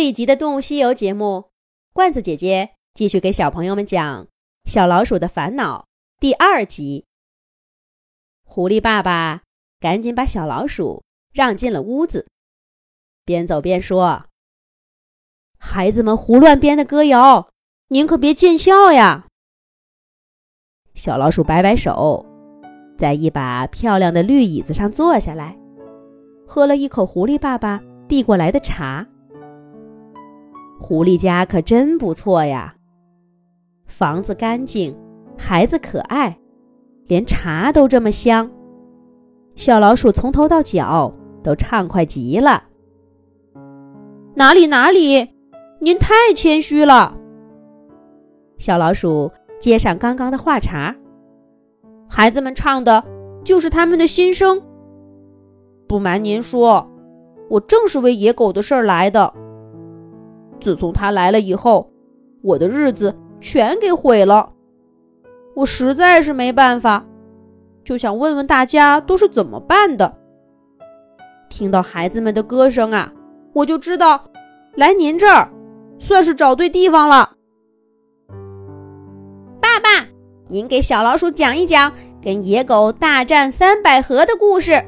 这一集的《动物西游》节目，罐子姐姐继续给小朋友们讲《小老鼠的烦恼》第二集。狐狸爸爸赶紧把小老鼠让进了屋子，边走边说：“孩子们胡乱编的歌谣，您可别见笑呀。”小老鼠摆摆手，在一把漂亮的绿椅子上坐下来，喝了一口狐狸爸爸递过来的茶。狐狸家可真不错呀，房子干净，孩子可爱，连茶都这么香。小老鼠从头到脚都畅快极了。哪里哪里，您太谦虚了。小老鼠接上刚刚的话茬，孩子们唱的就是他们的心声。不瞒您说，我正是为野狗的事儿来的。自从他来了以后，我的日子全给毁了。我实在是没办法，就想问问大家都是怎么办的。听到孩子们的歌声啊，我就知道来您这儿算是找对地方了。爸爸，您给小老鼠讲一讲跟野狗大战三百合的故事。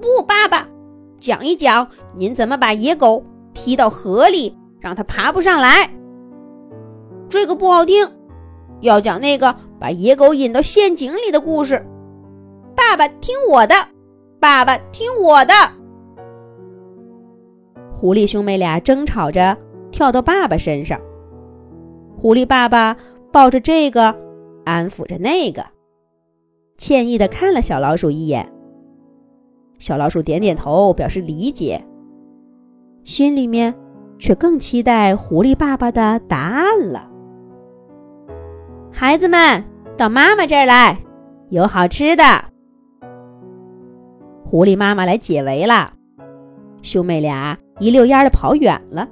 不，爸爸，讲一讲您怎么把野狗踢到河里。让他爬不上来，这个不好听。要讲那个把野狗引到陷阱里的故事。爸爸听我的，爸爸听我的。狐狸兄妹俩争吵着跳到爸爸身上，狐狸爸爸抱着这个，安抚着那个，歉意的看了小老鼠一眼。小老鼠点点头表示理解，心里面。却更期待狐狸爸爸的答案了。孩子们，到妈妈这儿来，有好吃的。狐狸妈妈来解围了，兄妹俩一溜烟的跑远了。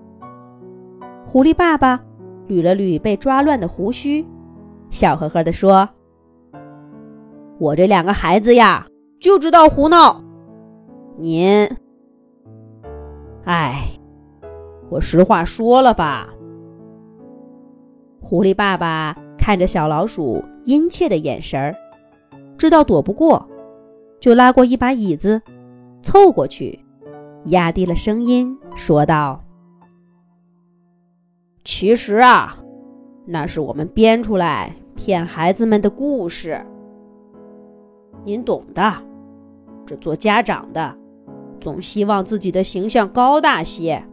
狐狸爸爸捋了捋被抓乱的胡须，笑呵呵的说：“我这两个孩子呀，就知道胡闹。您，哎。”我实话说了吧。狐狸爸爸看着小老鼠殷切的眼神儿，知道躲不过，就拉过一把椅子，凑过去，压低了声音说道：“其实啊，那是我们编出来骗孩子们的故事。您懂的，这做家长的，总希望自己的形象高大些。”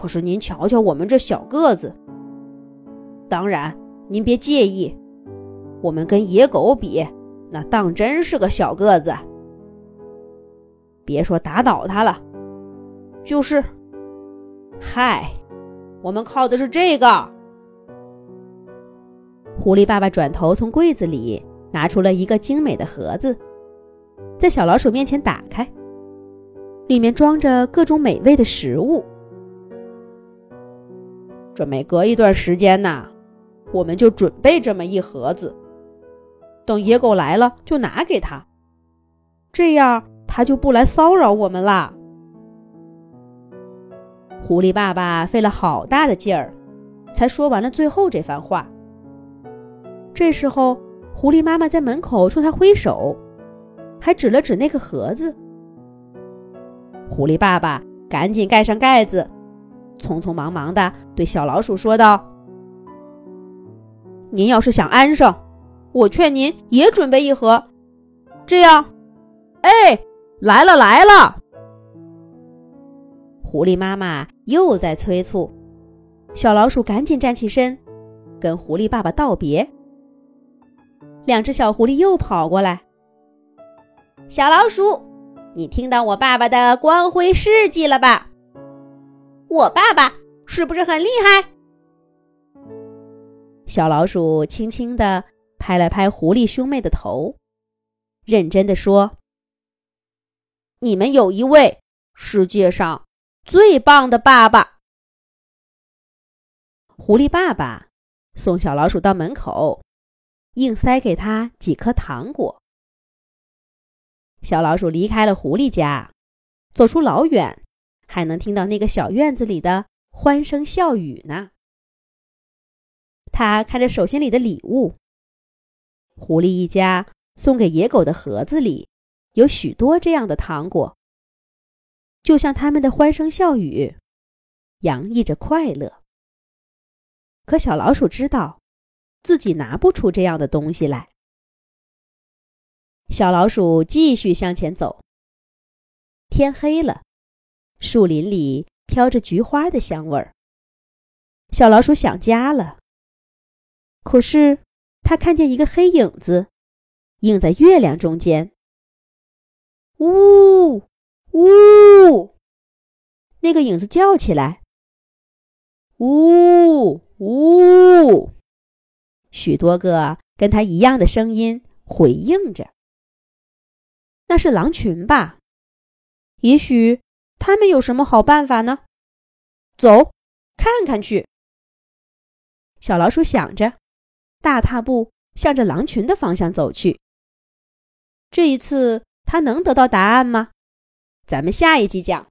可是您瞧瞧我们这小个子，当然您别介意，我们跟野狗比，那当真是个小个子。别说打倒他了，就是，嗨，我们靠的是这个。狐狸爸爸转头从柜子里拿出了一个精美的盒子，在小老鼠面前打开，里面装着各种美味的食物。这每隔一段时间呐，我们就准备这么一盒子，等野狗来了就拿给他，这样他就不来骚扰我们啦。狐狸爸爸费了好大的劲儿，才说完了最后这番话。这时候，狐狸妈妈在门口冲他挥手，还指了指那个盒子。狐狸爸爸赶紧盖上盖子。匆匆忙忙的对小老鼠说道：“您要是想安生，我劝您也准备一盒，这样，哎，来了来了。”狐狸妈妈又在催促，小老鼠赶紧站起身，跟狐狸爸爸道别。两只小狐狸又跑过来：“小老鼠，你听到我爸爸的光辉事迹了吧？”我爸爸是不是很厉害？小老鼠轻轻的拍了拍狐狸兄妹的头，认真的说：“你们有一位世界上最棒的爸爸。”狐狸爸爸送小老鼠到门口，硬塞给他几颗糖果。小老鼠离开了狐狸家，走出老远。还能听到那个小院子里的欢声笑语呢。他看着手心里的礼物，狐狸一家送给野狗的盒子里有许多这样的糖果，就像他们的欢声笑语，洋溢着快乐。可小老鼠知道，自己拿不出这样的东西来。小老鼠继续向前走。天黑了，树林里飘着菊花的香味儿。小老鼠想家了。可是，它看见一个黑影子，映在月亮中间。呜呜！那个影子叫起来。呜呜！许多个跟它一样的声音回应着。那是狼群吧？也许他们有什么好办法呢？走，看看去。小老鼠想着。大踏步向着狼群的方向走去。这一次，它能得到答案吗？咱们下一集讲。